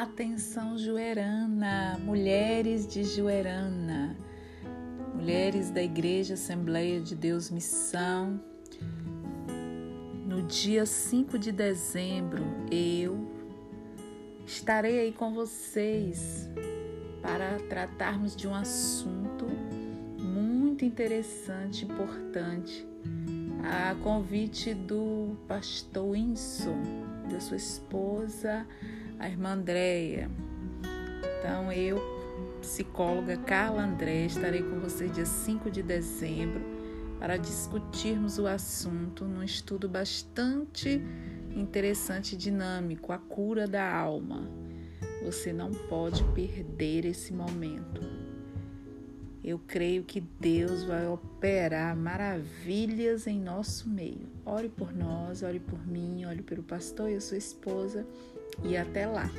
Atenção, Juerana, mulheres de Juerana, mulheres da Igreja Assembleia de Deus Missão. No dia 5 de dezembro, eu estarei aí com vocês para tratarmos de um assunto muito interessante, importante, a convite do pastor Winson, da sua esposa a irmã Andréia. Então, eu, psicóloga Carla André, estarei com vocês dia 5 de dezembro para discutirmos o assunto num estudo bastante interessante e dinâmico, a cura da alma. Você não pode perder esse momento. Eu creio que Deus vai operar maravilhas em nosso meio. Ore por nós, ore por mim, ore pelo pastor e a sua esposa e até lá!